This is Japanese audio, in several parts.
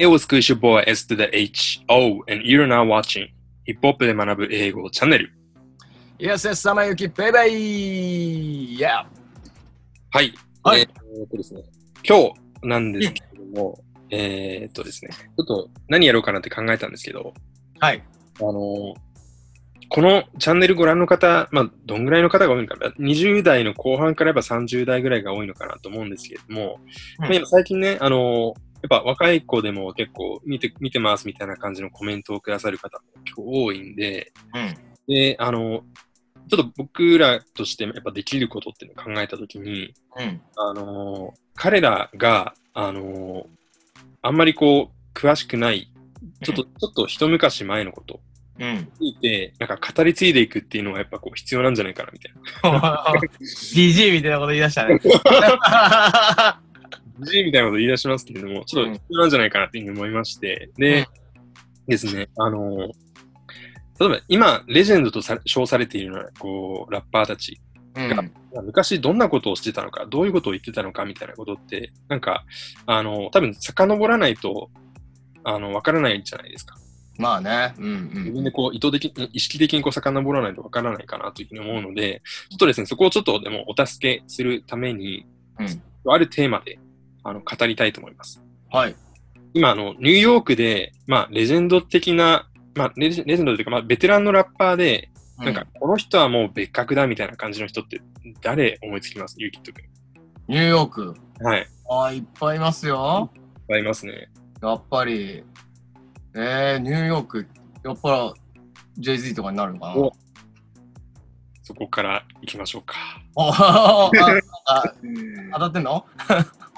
It was Cool Your Boy S to the H O and you're now watching ヒップホップで学ぶ英語チャンネル。Yes, yes, 様ゆきベイベイ !Yeah! はい。はいえーえーっとですね、今日なんですけれども、えーっとですね、ちょっと何やろうかなって考えたんですけど、はい。あのーこのチャンネルご覧の方、まあ、どんぐらいの方が多いのかな、20代の後半からやっぱ30代ぐらいが多いのかなと思うんですけれども、うんまあ今最近ね、あのっぱ若い子でも結構見て見てますみたいな感じのコメントをくださる方も結構多いんで、うん。で、あの、ちょっと僕らとしてやっぱできることっていうのを考えたときに、うん。あの、彼らが、あの、あんまりこう、詳しくない、ちょっと、ちょっと一昔前のことうん。にいて、なんか語り継いでいくっていうのはやっぱこう必要なんじゃないかなみたいな。DG みたいなこと言い出したね。G みたいなこと言い出しますけれども、ちょっと必要なんじゃないかなっていうふうに思いまして、で、ですね、あの、例えば今、レジェンドとさ称されているような、こう、ラッパーたちうん。昔どんなことをしてたのか、どういうことを言ってたのかみたいなことって、なんか、あの、多分遡らないと、あの、わからないじゃないですか。まあね。うん自分でこう、意図的に、意識的にこう、遡らないとわからないかなというふうに思うので、ちょっとですね、そこをちょっとでもお助けするために、うんあるテーマで、あの、語りたいと思います。はい。今、あの、ニューヨークで、まあ、レジェンド的な、まあ、レジェンドというか、まあ、ベテランのラッパーで、なんか、この人はもう別格だみたいな感じの人って、誰思いつきます？ユーキット君。ニューヨーク。はい。ああ、いっぱいいますよ。ありますね。やっぱり。えー、ニューヨーク、やっぱ Jay-Z とかになるのかな？おそこから行きましょうか。当たってんの？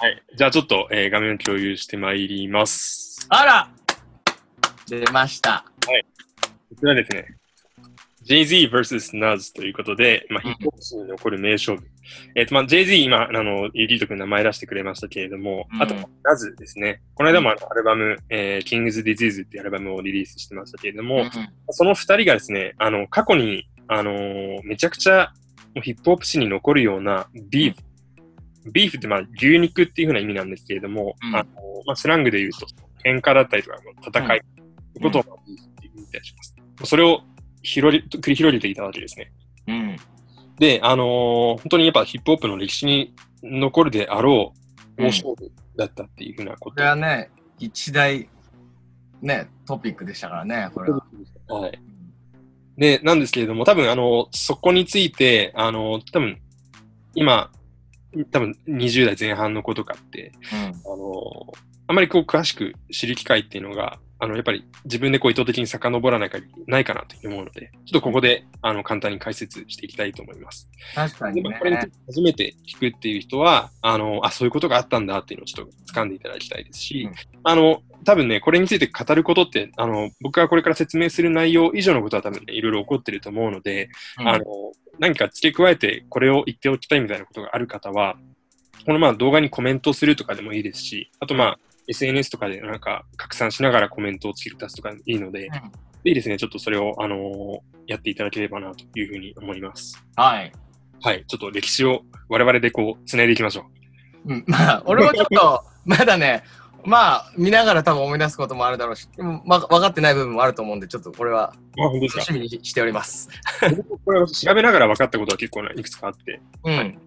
はい。じゃあちょっと、えー画面を共有してまいります。あら出ました。こちらですね。Jay-Z vs. Nuz ということで、まあ、ヒップホップ史に残る名勝負。えっ、と、まあ、Jay-Z 今、あの、ユリート君名前出してくれましたけれども、うんあと、Nuz ですね。この間もあのアルバム、えー、King's Disease っていうアルバムをリリースしてましたけれども、その二人がですね、あの、過去に、あのーめちゃくちゃもうヒップホップ史に残るようなビーフ、ビーフってまあ牛肉っていう風な意味なんですけれども、うんあのーまあ、スラングで言うと、喧嘩だったりとか、戦い、ということをまあビーフって言ったりします。それを広り繰り広げていたわけですね。うん。で、あのー本当にやっぱヒップホップの歴史に残るであろう、うん大勝負だったっていう風なこことれはね、一大、ね、トピックでしたからね、これは。はい。で、なんですけれども、多分、あの、そこについて、あの、多分、今、多分20代前半の子とかって、あの、あまりこう詳しく知る機会っていうのが、あの、やっぱり自分でこう意図的に遡らない限りないかなと思うので、ちょっとここで、あの、簡単に解説していきたいと思います。確かにね。これについて初めて聞くっていう人は、あの、あ、そういうことがあったんだっていうのをちょっと掴んでいただきたいですし、うんあの、多分ね、これについて語ることって、あの、僕がこれから説明する内容以上のことは多分ね、いろいろ起こってると思うので、うんあの、何か付け加えてこれを言っておきたいみたいなことがある方は、このまあ動画にコメントするとかでもいいですし、あとまあ SNS とかでなんか拡散しながらコメントを付け足すとかいいので、うんぜひですね、ちょっとそれを、あのーやっていただければなというふうに思います。はい。はい。ちょっと歴史を我々でこう、繋いでいきましょう。うん、まあ、俺もちょっと、まだね、まあ、見ながら多分思い出すこともあるだろうし、でもまあ、分かってない部分もあると思うんで、ちょっとこれは楽しみにしております。これを調べながら分かったことは結構ねいくつかあって、うん。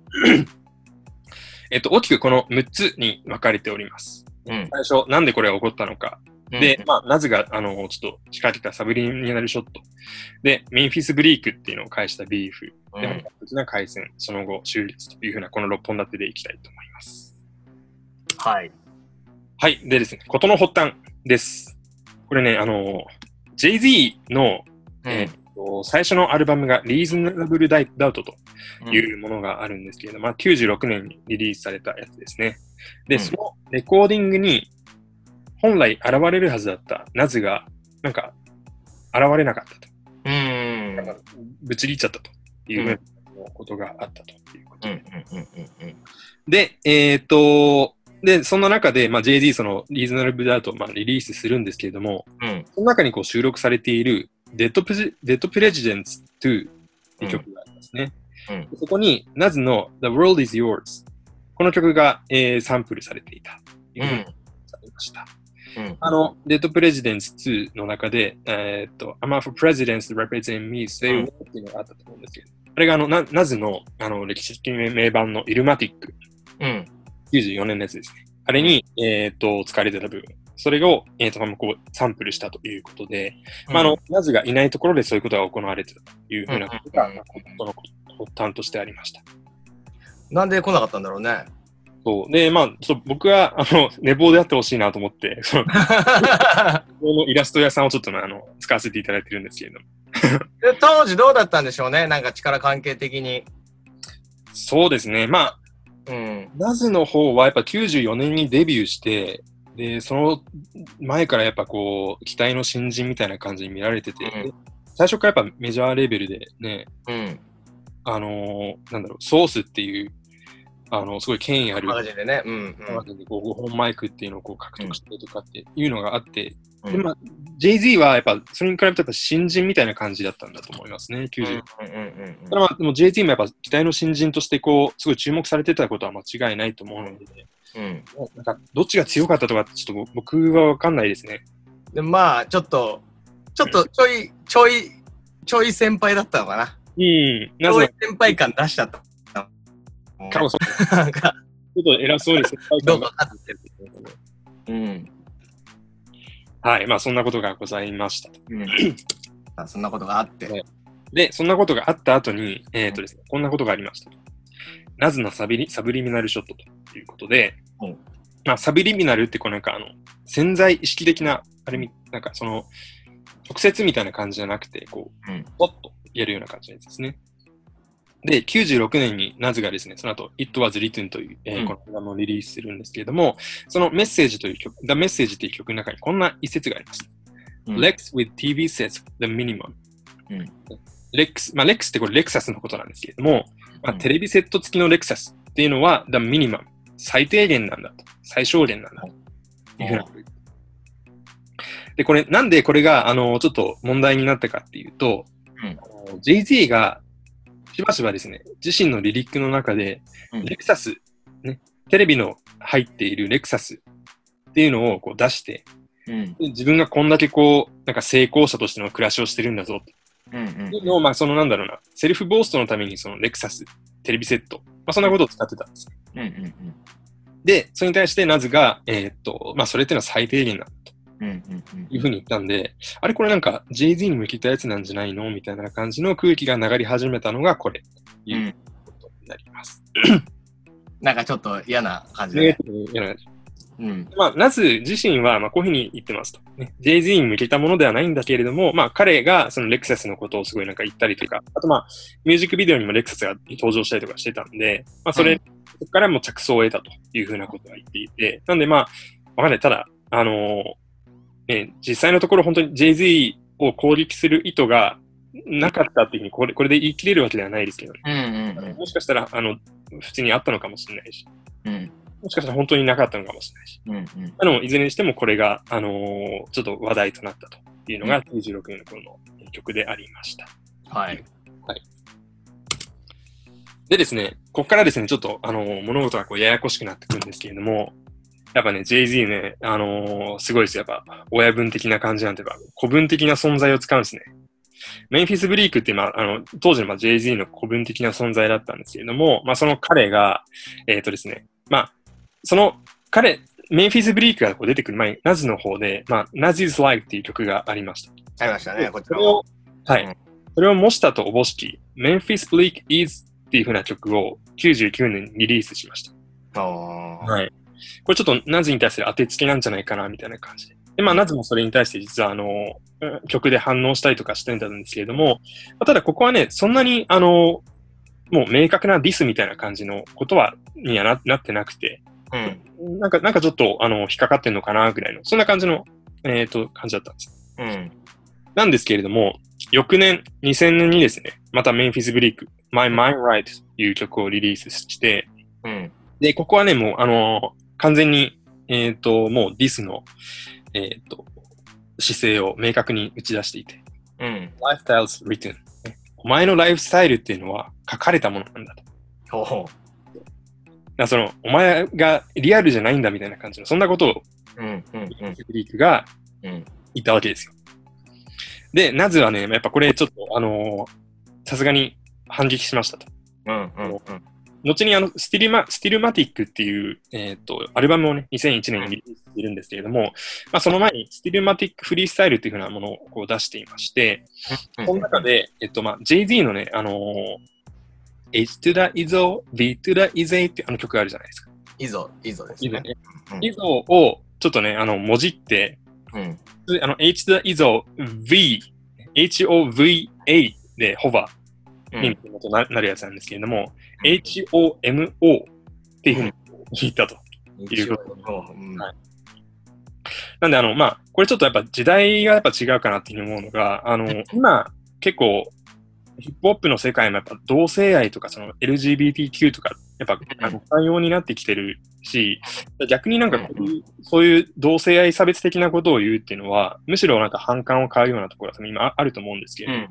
えっと、大きくこの6つに分かれております。うん。最初、なんでこれが起こったのか。うんで、、まあ、ナズが、あの、ちょっと仕掛けたサブリミナルショット。で、メンフィスブリークっていうのを返したビーフ。で、うん本格的な回戦、その後、終立というふうな、この6本立てでいきたいと思います。はい。はい。でですね、ことの発端です。これね、あの、Jay-Z の、えー最初のアルバムが Reasonable Doubt というものがあるんですけれども、まあ、96年にリリースされたやつですね。で、うんそのレコーディングに本来現れるはずだったナズが、なんか、現れなかったと。うん。なんか、ぶち切っちゃったといううことがあったということうん。うん。うん。うん。で、えっ、と、で、そんな中で、まあ、JD そのリーズナルブダートをまあリリースするんですけれども、うん。その中にこう収録されている Dead, Pre- Dead Presidents 2って曲がありますね。うんそこに、ナズの The World is Yours。この曲が、えーサンプルされていた。というふうにされました。うん。あの、デッドプレジデンス2の中で、えーっと、I'm for presidents to represent me, say うん what っていうのがあったと思うんですけど、あれがあの、なナズのあの歴史的名盤のイルマティック、うん。94年のやつですね。あれに、えーっと、使われてた部分。それを、えーっと、こう、サンプルしたということで、まあ、あの、ナズがいないところでそういうことが行われてたというふうなことが、うんまあこの発端としてありました。なんで来なかったんだろうね。そう。で、まあ、ちょっと僕は、あの、寝坊であってほしいなと思って、その、このイラスト屋さんをちょっとねあの、使わせていただいてるんですけれども。で当時どうだったんでしょうね。なんか力関係的に。そうですね。まあ、うん。ナズの方はやっぱ94年にデビューして、で、その前からやっぱこう、期待の新人みたいな感じに見られてて、うん最初からやっぱメジャーレベルでね、うん。あのーなんだろう、ソースっていう、あの、すごい権威あるマガジンでね。うん。マガジンでこう5本マイクっていうのをこう獲得してとかっていうのがあって、うん。で、まあ、Jay-Z はやっぱそれに比べてやっぱ新人みたいな感じだったんだと思いますね、90。うんうんうんただまあ、でも Jay-Z もやっぱ期待の新人としてこう、すごい注目されてたことは間違いないと思うので、うん。うん。なんか、どっちが強かったとかちょっと僕はわかんないですね。で、まあ、ちょっと、ちょっとちょい、ちょい、ちょい先輩だったのかな。うん。ちょいなぜ先輩感出しちゃった。かもしれない。なんか、ちょっと偉そうに先輩どうか分かってる。うん。はい。まあ、そんなことがございました。うん。あそんなことがあって。はいで、そんなことがあった後に、えっ、とですね、こんなことがありました。ナズのサビリサブリミナルショットということで、うんまあ、サブリミナルってこうなんかあの、潜在意識的な、あれみ、なんかその、直接みたいな感じじゃなくて、こう、うんポッとやるような感じのやつですね。で、96年にナズがですね、その後、It Was Written という、えーうんこのアルバムをリリースするんですけれども、そのメッセージという曲、The Message という曲の中にこんな一節があります。うん Lex with TV sets the minimum. うんレックス、まあ、レックスってこれレクサスのことなんですけれども、まあ、うんテレビセット付きのレクサスっていうのは the minimum。最低限なんだと。最小限なんだと。いうふうなで、これ、なんでこれが、あの、ちょっと問題になったかっていうと、うんあの Jay-Z が、しばしばですね、自身のリリックの中で、うんレクサス、ね、テレビの入っているレクサスっていうのをこう出して、うん。で自分がこんだけこう、なんか成功者としての暮らしをしてるんだぞってうん。うんいうのを、まあ、そのなんだろうな、セルフボーストのためにそのレクサス、テレビセット、まあ、そんなことを使ってたんです。うん。うん。で、それに対してナズが、えーっと、まあ、それっていうのは最低限だとうん。うん。いうふうに言ったんで、あれこれなんか Jay-Z に向けたやつなんじゃないのみたいな感じの空気が流れ始めたのがこれ、ということになります。なんかちょっと嫌な感じだねね。いやうん。まあ、ナズ自身は、まあ、こういうふうに言ってますと。ね、Jay-Z に向けたものではないんだけれども、まあ、彼がそのレクサスのことをすごいなんか言ったりとか、あとまあ、ミュージックビデオにもレクサスが登場したりとかしてたんで、まあ、それ、うんそこからも着想を得たというふうなことが言っていて、なんでまあ、わかんない。ただ、あのーね、実際のところ本当に Jay-Z を攻撃する意図がなかったっていうふうにこれ、これで言い切れるわけではないですけどね。うん。うん。もしかしたら、あの、普通にあったのかもしれないし、うん。もしかしたら本当になかったのかもしれないし。うん。うん。あの、いずれにしてもこれが、あのーちょっと話題となったというのが96年の頃の曲でありました。はい。でですね、ここからですね、ちょっと、あのー物事がこうややこしくなってくるんですけれども、やっぱね、Jay-Z ね、あのーすごいですよ。やっぱ、親分的な感じなんていうか、古文的な存在を使うんですね。メンフィス・ブリークって、まあ、あの、当時のまあ Jay-Z の古文的な存在だったんですけれども、まあ、その彼が、えっ、とですね、まあ、その彼、メンフィス・ブリークがこう出てくる前に、ナズの方で、まあ、Naz's Life っていう曲がありました。ありましたね、こちらも。それを、はい。うんそれを模したとおぼしき、Memphis Bleak Is っていう風な曲を99年にリリースしました。あーはい。これちょっとナズに対する当てつけなんじゃないかな、みたいな感じで。で、まあ、ナズもそれに対して実は、あの、うん曲で反応したりとかしてたんですけれども、まあただここはね、そんなに、あの、もう明確なディスみたいな感じのことは、にはななってなくて、うん。なんか、なんかちょっと、あの、引っかかってんのかな、ぐらいの、そんな感じの、えっ、と、感じだったんです。うん。なんですけれども、翌年、2000年にですね、またメンフィス・ブリーク、My Mind Right という曲をリリースして、うん。で、ここはね、もう、あのー完全に、えっ、と、もうディスの、えっ、と、姿勢を明確に打ち出していて、うん。Lifestyles Written、ね。お前のライフスタイルっていうのは書かれたものなんだと。ほう。らその、お前がリアルじゃないんだみたいな感じの、そんなことをうん。うん。うん。フリークがうん。いたわけですよ。で、ナズはね、やっぱこれちょっと、あのーさすがに反撃しましたと。うん。うん。後にあの Stillma、Stillmatic っていう、えっ、と、アルバムをね、2001年にリリースしているんですけれども、まあ、その前に Stillmatic Freestyle っていうふうなものをこう出していまして、この中で、えっと、まあ、Jay-Z のね、あのー H to the Izzo, V to the Izza っていうあの曲があるじゃないですか。 Izzo、Izzo ですね。ね。うんをちょっとね、あの、もじって、うん。あの、H to the Izzo, V, H-O-V-A でホバうーにななるやつなんですけれども、H-O-M-O っていうふうに言ったと。一応うん。はい。なんで、あの、まあ、これちょっとやっぱ時代がやっぱ違うかなっていうふうに思うのが、あの、今、結構、ヒップホップの世界もやっぱ同性愛とかその LGBTQ とか、やっぱあの寛容になってきてるし、逆になんかこういうそういう同性愛差別的なことを言うっていうのは、むしろなんか反感を買うようなところが今ああると思うんですけど、うん。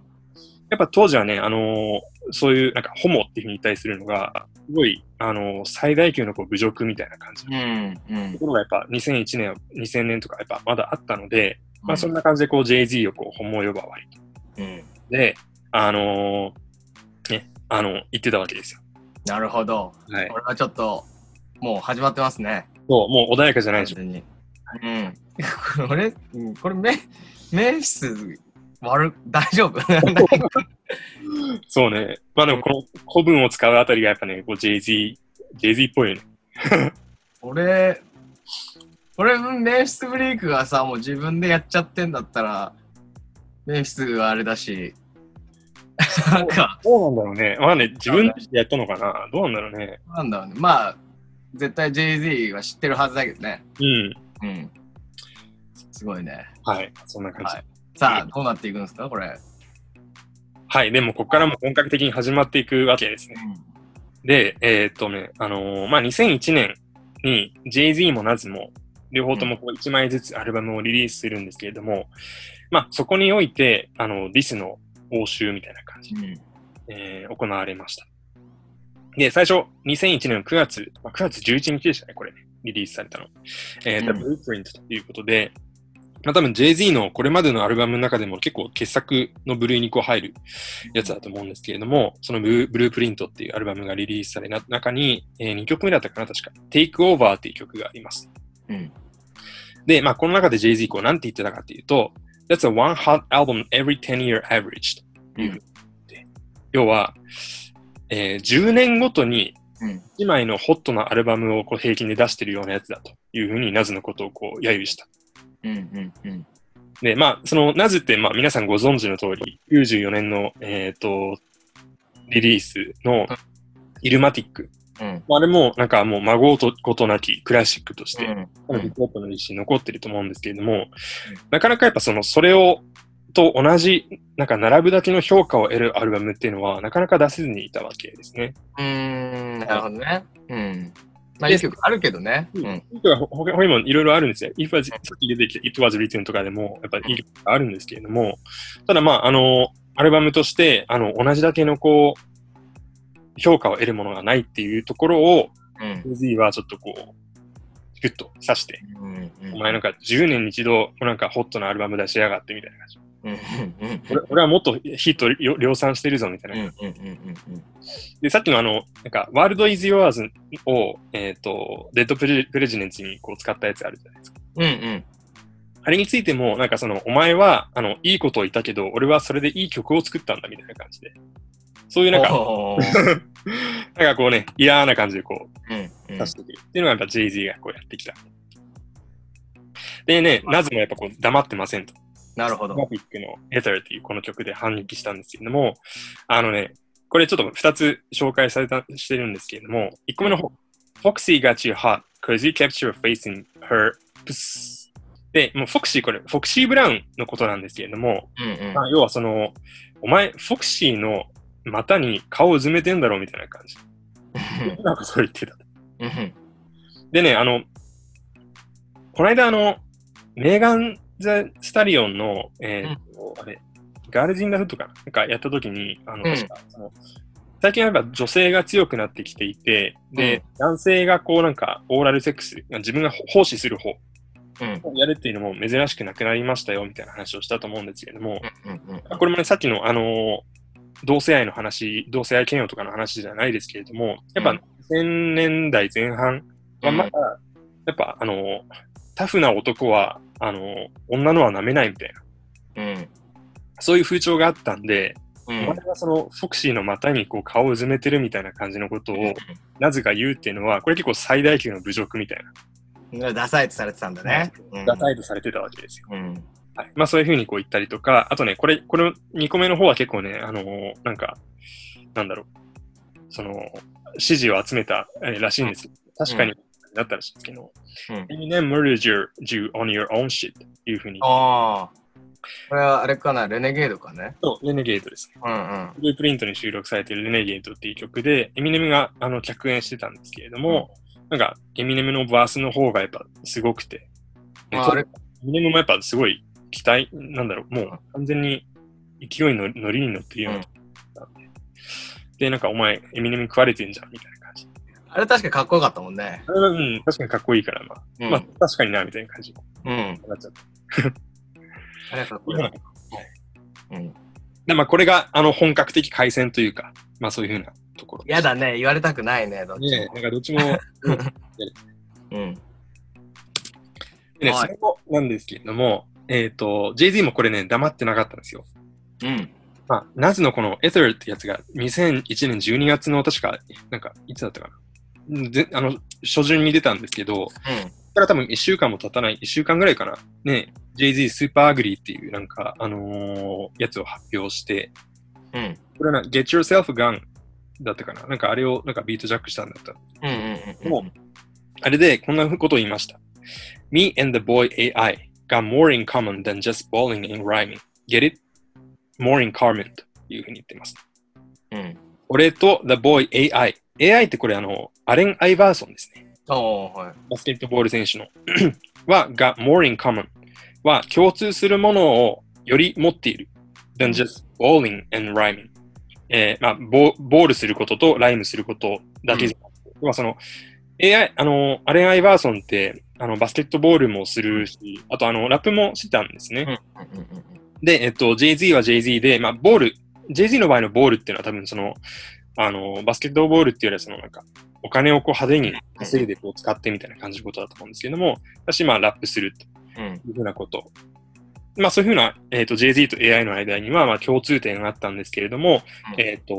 やっぱ当時はね、あのーそういうなんかホモっていうふうに対するのが、すごい、あのー最大級のこう侮辱みたいな感じのと。ころがやっぱ2001年、2000年とかやっぱまだあったので、まあそんな感じでこう Jay-Z をこうホモ呼ばわりうん。で、あのーね、あの、言ってたわけですよ。なるほど。はい。これはちょっと、もう始まってますね。そう、もう穏やかじゃないでしょ。うん。これ、うんこれ、め、名詞悪、大丈夫？そうね。まあでもこの古文を使うあたりがやっぱね、こう Jay-Z、Jay-Z っぽいよね。俺、俺、名詞ブレイクがさ、もう自分でやっちゃってんだったら、名詞があれだし、なんか、どうなんだろうね。まあね、自分でやったのかなどうなんだろうね。なんだろうね。まあ、絶対 Jay-Z は知ってるはずだけどね。うん。うん。すごいね。はい。そんな感じ。はいさあ、どうなっていくんですか、これ。はい。でも、ここからも本格的に始まっていくわけですね。で、えーっとね、あのーまあ、2001年に Jay-Z も Naz も、両方ともこう1枚ずつアルバムをリリースするんですけれども、まあ、そこにおいて、あの、ディスの応酬みたいな感じで、うん。えー行われました。で、最初、2001年の9月、まあ、9月11日でしたね、これね、リリースされたの。えー、うん The Blueprint ということで、まあ多分 Jay-Z のこれまでのアルバムの中でも結構傑作の部類にこう入るやつだと思うんですけれども、そのブルーブループリントっていうアルバムがリリースされた中に、え2曲目だったかな、確か。Take Over っていう曲があります。うん。で、まあこの中で Jay-Z こうなんて言ってたかっていうと、That's a one hot album every 10 year average というふうに言って、要は、えー10年ごとにうん。1枚のホットなアルバムをこう平均で出してるようなやつだというふうにナズのことをこう揶揄した。うん。うん。うん。で、まあ、そのナズって、まあ皆さんご存知の通り、94年の、えっ、と、リリースのイルマティック。うん。あれも、なんかもう孫とことなきクラシックとして、うん。ヒップホップの歴史に残ってると思うんですけれども、なかなかやっぱその、それを、と同じ、なんか並ぶだけの評価を得るアルバムっていうのは、なかなか出せずにいたわけですね。うーん。なるほどね。うん。まあ、いい曲あるけどね。ううん他他にもいろいろあるんですよ。If was, さっき出てきた It was written とかでも、やっぱりいい曲があるんですけれども、ただまあ、あの、アルバムとして、あの、同じだけのこう、評価を得るものがないっていうところを、うん。Z はちょっとこう、ギュッと刺して、うん。お前なんか10年に一度、なんかホットなアルバム出しやがってみたいな感じ。うん。うん。俺俺はもっとヒット量量産してるぞみたいな。で、さっきのあの、なん。か、ワールドイズ・ヨアーズを、えっ、と、デッドプレプレジデンツにこう使ったやつあるじゃないですか。うん。うん。あれについても、なん。かその、お前は、あの、いいことを言ったけど、俺はそれでいい曲を作ったん。だみたいな感じで。そういうなん。か、なん。かこうね、嫌な感じでこう、うん。出してくるっていうのがやっぱ Jay-Z がこうやってきた。でね、ナズもやっぱこう黙ってません。と。なるほどグ。ラフィックの Ether っていうこの曲で反撃したんですけれども、あのね、これちょっと2つ紹介された、してるんですけれども、1個目の方、Foxy got you hot cause you kept your face in her puss. で、もう Foxy これ、Foxy ブラウンのことなんですけれども、うん。うんまあ、要はその、お前、Foxy の股に顔をうずめてんだろうみたいな感じ。なんかそう言ってた。うん。でね、あの、この間あの、メーガン・ザ・スタリオンの、えーとあれ、Girls in da Hood かななんかやった時に、あの、うん確か、その、最近はやっぱ女性が強くなってきていて、で、男性がこうなんか、オーラルセックス、自分が奉仕する方うん。やるっていうのも珍しくなくなりましたよみたいな話をしたと思うんですけれども、うん。うん。これもね、さっきの、あのー同性愛の話、同性愛嫌悪とかの話じゃないですけれども、やっぱうん2000年代前半はまだ、やっぱあのータフな男は、あのー女のは舐めないみたいな、うん。そういう風潮があったんで、うお前がそのフォクシーの股にこう顔をうずめてるみたいな感じのことをん。なぜか言うっていうのは、これ結構最大級の侮辱みたいうん。ダサいとされてたんだね。ダサいとされてたわけですよ。うん。はい。まあそういうふうにこう言ったりとか、あとね、これ、これ2個目の方は結構ね、あのーなんか、なんだろう、その、支持を集めた、えーらしいんですよ。確かに、だったらしいんですけど、うん。Eminem murdered your, you on your own shit っていうふうに、ああ。これはあれかな、レネゲードかね。そうレネゲートですね。うんうん。ブループリントに収録されているレネゲートっていう曲で、エミネムがあの客演してたんですけれども、なんか、エミネムのバースの方がやっぱすごくて、でああれエミネムもやっぱすごい期待、なんだろう、もう完全に勢いの乗りに乗ってるような曲だったんで、で、なんかお前、エミネム食われてんじゃんみたいな感じ。あれ確かかっこよかったもんね。うん、確かにかっこいいから、まあ、うんまあ、確かにな、みたいな感じにうん。なっちゃった。あれはかっこよかった。うん。で、まあ、これが、あの、本格的回戦というか、まあ、そういうふうなところ。やだね、言われたくないね、どっちねも。なんかどっちも、うん。でね、はいそなんですけれども、えっ、と、Jay-Z もこれね、黙ってなかったんですよ。うん。まあ、ナズのこの Ether ってやつが2001年12月の確か、なんか、いつだったかな。うんであの、初旬に出たんですけど、それから多分1週間も経たない、1週間ぐらいかな。ね、Jay-Z Super Ugly っていうなんか、あのーやつを発表して、うん。うん。これはな、Get Yourself Gun だったかな。なんかあれをなんかビートジャックしたんだった。うんうんうん。もあれでこんなことを言いました。Me and the boy AI got more in common than just bowling and rhyming. Get it? More in common というふうに言ってます。うん。俺と the boy AI。AI ってこれあの、アレン・アイバーソンですね。はい。バスケットボール選手の。は、が more in common は共通するものをより持っている。than just bowling and rhyming。えーまあボ、ボールすることとライムすることだけじゃなくて、まあその AI、あの、アレン・アイバーソンって、あの、バスケットボールもするし、あとあの、ラップもしてたんですね。うんうんうんで、えっと、Jay-Z は Jay-Z で、まあ、ボール、Jay-Z の場合のボールっていうのは多分その、あの、バスケットボールっていうよりはそのなんか、お金をこう派手に稼いでこう使ってみたいな感じのことだと思うんですけども、私、まあ、ラップするとうん。いうふうなこと。まあ、そういうふうな、えっ、と、Jay-Z と AI の間には、まあ、共通点があったんですけれども、うんえっ、と、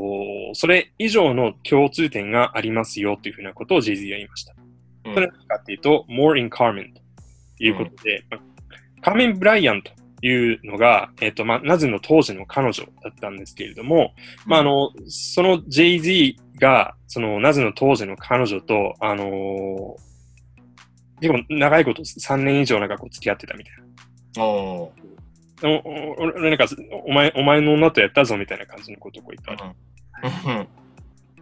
それ以上の共通点がありますよというふうなことを Jay-Z が言いました。うんそれは何かっていうと、more in Carmen ということで、まあカーメン・ブライアンというのが、えっ、と、まあ、ナズの当時の彼女だったんですけれども、まあ、あの、その Jay-Z が、そのナズの当時の彼女と、あのー結構長いこと3年以上なんかこう付き合ってたみたいな。お俺なんか、お前、お前の女とやったぞみたいな感じのことをこう言った。うん。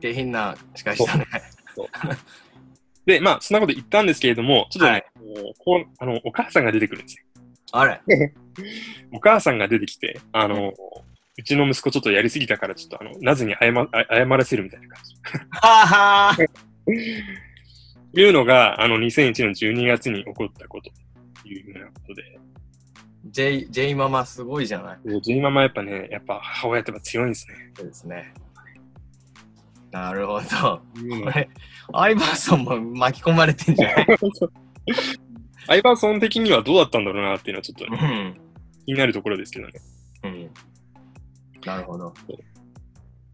下品な司会したね。で、まあ、そんなこと言ったんですけれども、ちょっとね、はいこうあの、お母さんが出てくるんですよ。あれ お母さんが出てきて、あの、うちの息子ちょっとやりすぎたから、ちょっとあの、なぜに謝あ謝らせるみたいな感じ。ははーいうのが、あの、2001年12月に起こったことというふうなことで、J、J ママすごいじゃないジェイママやっぱね、やっぱ母親ってやっぱ強いんですね。そうですね。なるほど。いうのこれ、アイバーソンも巻き込まれてんじゃない？アイバーソン的にはどうだったんだろうなっていうのはちょっとうね、ん。気になるところですけどね。うん。なるほど。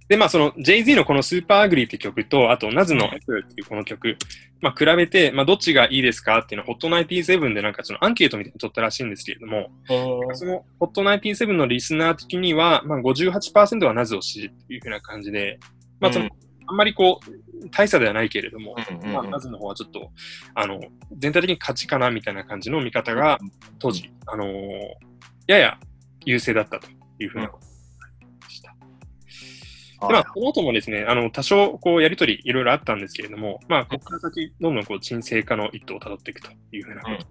で、まあ、その Jay-Z のこの Super Ugly って曲と、あと、ナズのっていうこの曲、まあ、比べて、まあ、どっちがいいですかっていうのを Hot97 でなんかそのアンケートみたいなの取ったらしいんですけれども、その Hot97 のリスナー的には、まあ、58%はナズを支持っていうふうな感じで、まあ、その、うんあんまりこう、大差ではないけれども、うんまあ、ナズの方はちょっと、あの、全体的に勝ちかなみたいな感じの見方が、当時、あのーやや優勢だったというふうなことでした。でまあ、この後もですね、あの、多少、こう、やりとりいろいろあったんですけれども、まあ、ここから先、どんどん、こう、沈静化の一途をたどっていくというふうなこと。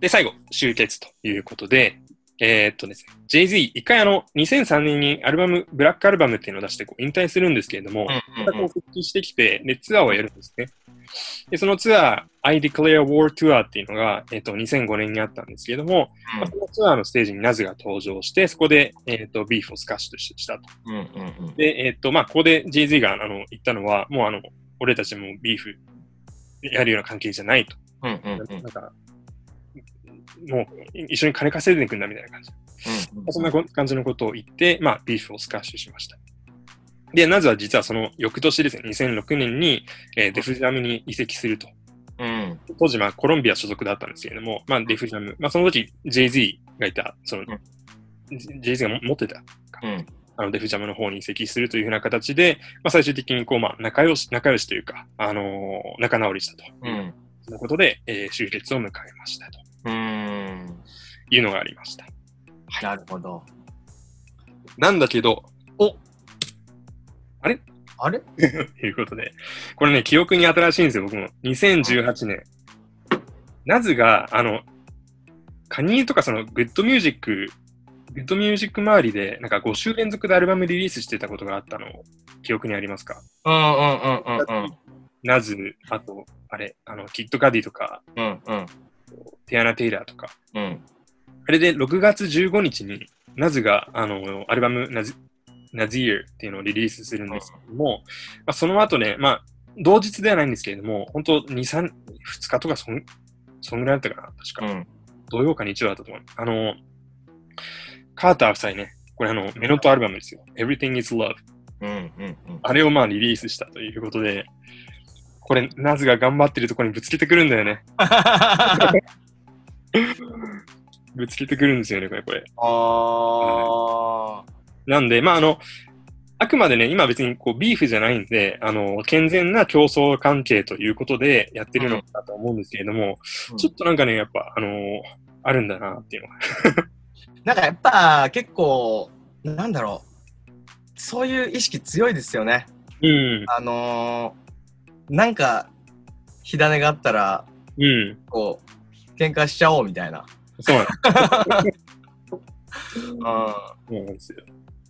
で、最後、終結ということで、えーっとですね、Jay-Z、一回あの、2003年にアルバム、ブラックアルバムっていうのを出してこう引退するんですけれども、またこう復帰してきて、で、ツアーをやるんですね。で、そのツアー、I Declare War Tour っていうのが、えっ、と、2005年にあったんですけれども、まあ、そのツアーのステージにナズが登場して、そこで、えっ、と、ビーフをスカッシュとしたと。うんうんうん。で、えっ、と、まあ、ここで Jay-Z が、あの、言ったのは、もうあの、俺たちもビーフやるような関係じゃないと。うんうんうんなんか、もう一緒に金稼いでいくんだみたいな感じ。うんそんなこ感じのことを言って、まあ、ビーフをスカッシュしました。で、ナズは実はその翌年ですね、2006年に、えーデフジャムに移籍すると。うん当時、まあ、コロンビア所属だったんですけれども、まあ、デフジャム、まあ、その時、Jay-Z がいた、その、ん Jay-Z が持ってた、うんあの、デフジャムの方に移籍するというふうな形で、まあ、最終的に、こう、まあ、仲良し、仲良しというか、あのー仲直りしたと。うんそのことで、えー終結を迎えましたとうん。いうのがありました。なるほど。なんだけど、あれ？と いうことで、これね、記憶に新しいんですよ、僕も。2018年。ナズが、あの、カニーとかその GOOD Music、GOOD Music 周りで、なんか5週連続でアルバムリリースしてたことがあったの、記憶にありますか？うんうんうんうんうん。ナズ、あと、あれ、あの、キッドカディとか、うんうんティアナ・テイラーとか、うんあれで6月15日に、ナズが、あの、アルバムナズ、ナズイヤーっていうのをリリースするんですけども、まあ、その後ね、まあ、同日ではないんですけれども、本当2、3、2日とかそん、そんぐらいだったかな、確か。うん土曜か日曜だったと思う。あの、カーター夫妻ね、これあの、メロントアルバムですよ。Everything is Love。うんうんうんあれをまあリリースしたということで、これ、ナズが頑張ってるところにぶつけてくるんだよね。ぶつけてくるんですよね、これ、これ。あなんで、まあ、あの、あくまでね、今別にこうビーフじゃないんで、あの、健全な競争関係ということでやってるのかなと思うんですけれども、うんちょっとなんかね、やっぱ、あのあるんだなっていうのが。なんかやっぱ結構なんだろうそういう意識強いですよねうん、あのー、なんか火種があったらうん、こう喧嘩しちゃおうみたいなそうなん うんそうなんですよ。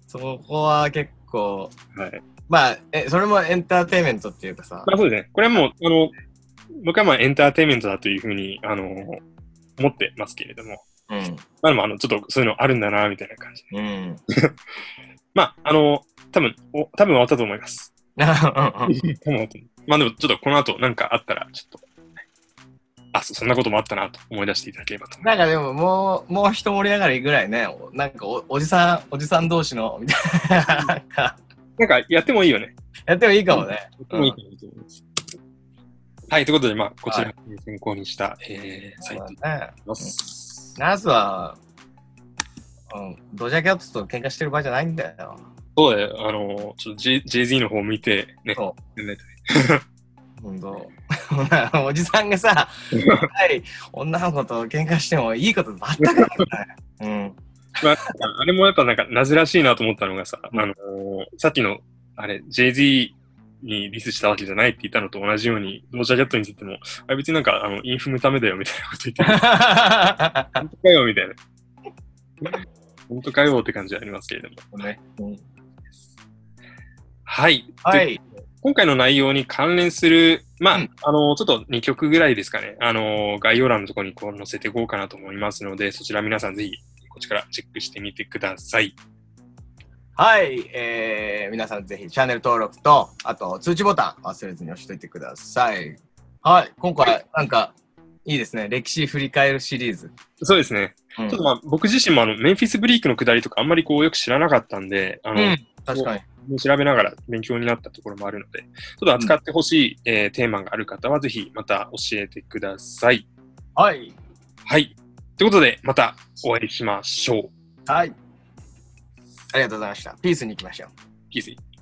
そこは結構はい。まあえそれもエンターテインメントっていうかさまあそうですね。これはもう、あの、僕はまあエンターテインメントだというふうに、あの、思ってますけれども、うんまあでも、あの、ちょっとそういうのあるんだな、みたいな感じで。うん まあ、あの、多分、お多分終わったと思います。うん多分終わったまあでも、ちょっとこの後なんかあったら、ちょっと、あ、そそんなこともあったなと思い出していただければと思いまなんかでももうもう一盛り上がりぐらいねおなんかおおじさんおじさん同士のみたいな。なんかやってもいいよね。やってもいいかもね。やってもいいと思います。はい、ということで、まあ、こちらを参考にした、えー、サイトになりねます。ナスは、うん、ドジャーキャットと喧嘩してる場合じゃないんだよ。そうだよ、あの、ちょっと J- Jay-Z の方を見て、ね、そやんないとほんと。おじさんがさ、女の子と喧嘩してもいいこと全くない。うん。まあ、あれもやっぱなんか、なずらしいなと思ったのがさ、うんあのーさっきの、あれ、Jay-Z にリスしたわけじゃないって言ったのと同じように、ドージャーキャットについても、あれ別になんか、あの、インフムためだよみたいなこと言ってる。本当かよみたいな。本当かよって感じはありますけれども。ねうんはい。はい。今回の内容に関連する、まあ、うんあの、ちょっと2曲ぐらいですかね。あの、概要欄のところにこう載せていこうかなと思いますので、そちら皆さんぜひ、こっちからチェックしてみてください。はい。えー、皆さんぜひチャンネル登録と、あと通知ボタン忘れずに押しといてください。はい。今回、なんか、いいですね。歴史振り返るシリーズ。そうですね。うんちょっとまあ、僕自身もあの、メンフィスブリークの下りとかあんまりこうよく知らなかったんで、あの、うん。確かに。調べながら勉強になったところもあるので、ちょっと扱ってほしい、えーテーマがある方はぜひまた教えてください。はい。はい。ということで、またお会いしましょう。はい。ありがとうございました。ピースに行きましょう。キースイ